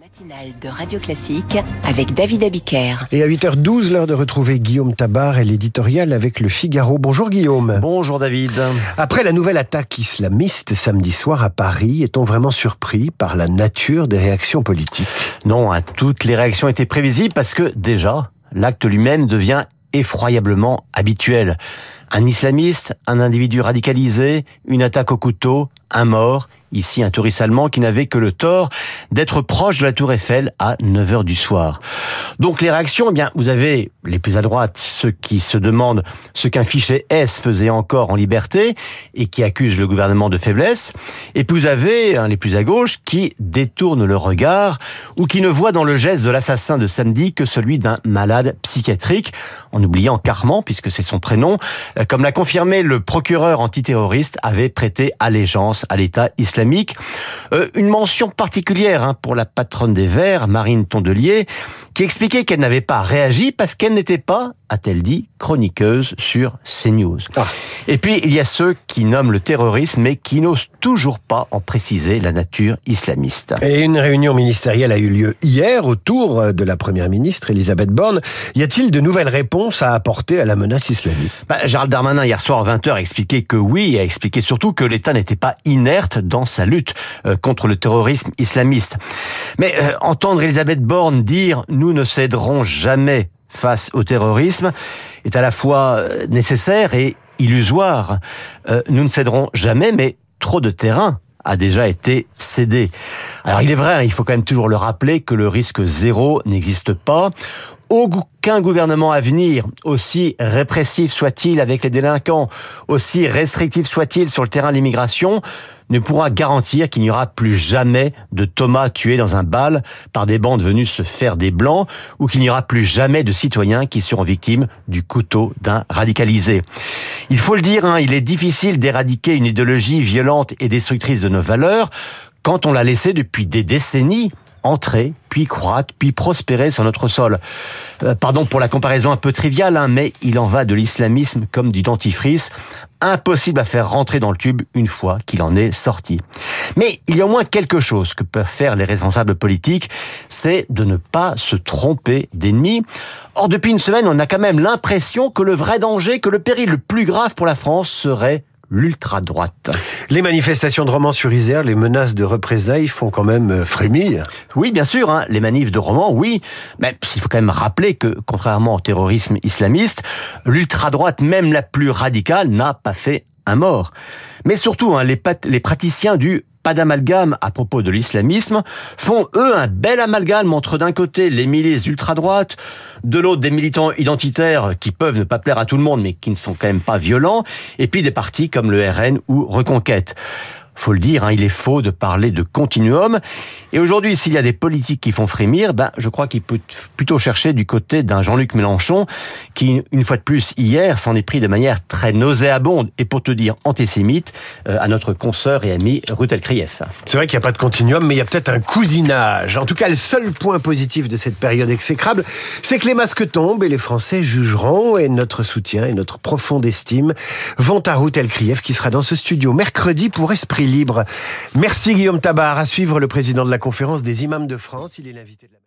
matinale de Radio Classique avec David Abiker. Et à 8h12, l'heure de retrouver Guillaume Tabar et l'éditorial avec le Figaro. Bonjour Guillaume. Bonjour David. Après la nouvelle attaque islamiste samedi soir à Paris, est-on vraiment surpris par la nature des réactions politiques? Non, hein, toutes les réactions étaient prévisibles parce que déjà, l'acte lui-même devient effroyablement habituel. Un islamiste, un individu radicalisé, une attaque au couteau, un mort, ici un touriste allemand qui n'avait que le tort d'être proche de la tour Eiffel à 9h du soir. Donc les réactions, eh bien, vous avez les plus à droite, ceux qui se demandent ce qu'un fichier S faisait encore en liberté et qui accusent le gouvernement de faiblesse. Et puis vous avez hein, les plus à gauche qui détournent le regard ou qui ne voient dans le geste de l'assassin de samedi que celui d'un malade psychiatrique, en oubliant Carman, puisque c'est son prénom, euh, comme l'a confirmé le procureur antiterroriste, avait prêté allégeance à l'État islamique. Euh, une mention particulière hein, pour la patronne des Verts, Marine Tondelier, qui expliquait qu'elle n'avait pas réagi parce qu'elle n'était pas, a-t-elle dit, chroniqueuse sur CNews. Ah. Et puis, il y a ceux qui nomment le terrorisme, mais qui n'osent toujours pas en préciser la nature islamiste. Et une réunion ministérielle a eu lieu hier autour de la première ministre, Elisabeth Borne. Y a-t-il de nouvelles réponses à apporter à la menace islamique? Bah, Gérald Darmanin, hier soir à 20h, a expliqué que oui, et a expliqué surtout que l'État n'était pas inerte dans sa lutte euh, contre le terrorisme islamiste. Mais euh, entendre Elisabeth Borne dire « nous ne céderons jamais face au terrorisme » est à la fois euh, nécessaire et illusoire. nous ne céderons jamais, mais trop de terrain a déjà été cédé. Alors il est vrai, hein, il faut quand même toujours le rappeler que le risque zéro n'existe pas. Aucun gouvernement à venir, aussi répressif soit-il avec les délinquants, aussi restrictif soit-il sur le terrain de l'immigration, ne pourra garantir qu'il n'y aura plus jamais de Thomas tué dans un bal par des bandes venues se faire des blancs ou qu'il n'y aura plus jamais de citoyens qui seront victimes du couteau d'un radicalisé. Il faut le dire, hein, il est difficile d'éradiquer une idéologie violente et destructrice de nos valeurs quand on l'a laissé depuis des décennies entrer, puis croître, puis prospérer sur notre sol. Euh, pardon pour la comparaison un peu triviale, hein, mais il en va de l'islamisme comme du dentifrice, impossible à faire rentrer dans le tube une fois qu'il en est sorti. Mais il y a au moins quelque chose que peuvent faire les responsables politiques, c'est de ne pas se tromper d'ennemis. Or, depuis une semaine, on a quand même l'impression que le vrai danger, que le péril le plus grave pour la France serait l'ultra-droite. Les manifestations de romans sur Isère, les menaces de représailles font quand même euh, frémir. Oui, bien sûr, hein, les manifs de romans, oui. Mais il faut quand même rappeler que, contrairement au terrorisme islamiste, l'ultra-droite, même la plus radicale, n'a pas fait un mort. Mais surtout, hein, les, les praticiens du pas d'amalgame à propos de l'islamisme, font eux un bel amalgame entre d'un côté les milices ultra-droites, de l'autre des militants identitaires qui peuvent ne pas plaire à tout le monde mais qui ne sont quand même pas violents, et puis des partis comme le RN ou Reconquête faut le dire, hein, il est faux de parler de continuum. Et aujourd'hui, s'il y a des politiques qui font frémir, ben, je crois qu'il peut plutôt chercher du côté d'un Jean-Luc Mélenchon, qui, une fois de plus, hier, s'en est pris de manière très nauséabonde, et pour te dire antisémite, euh, à notre consoeur et ami Ruth Elkrief. C'est vrai qu'il n'y a pas de continuum, mais il y a peut-être un cousinage. En tout cas, le seul point positif de cette période exécrable, c'est que les masques tombent et les Français jugeront, et notre soutien et notre profonde estime vont à Ruth Elkrief, qui sera dans ce studio mercredi pour Merci Guillaume Tabar. À suivre le président de la conférence des imams de France. Il est l'invité de la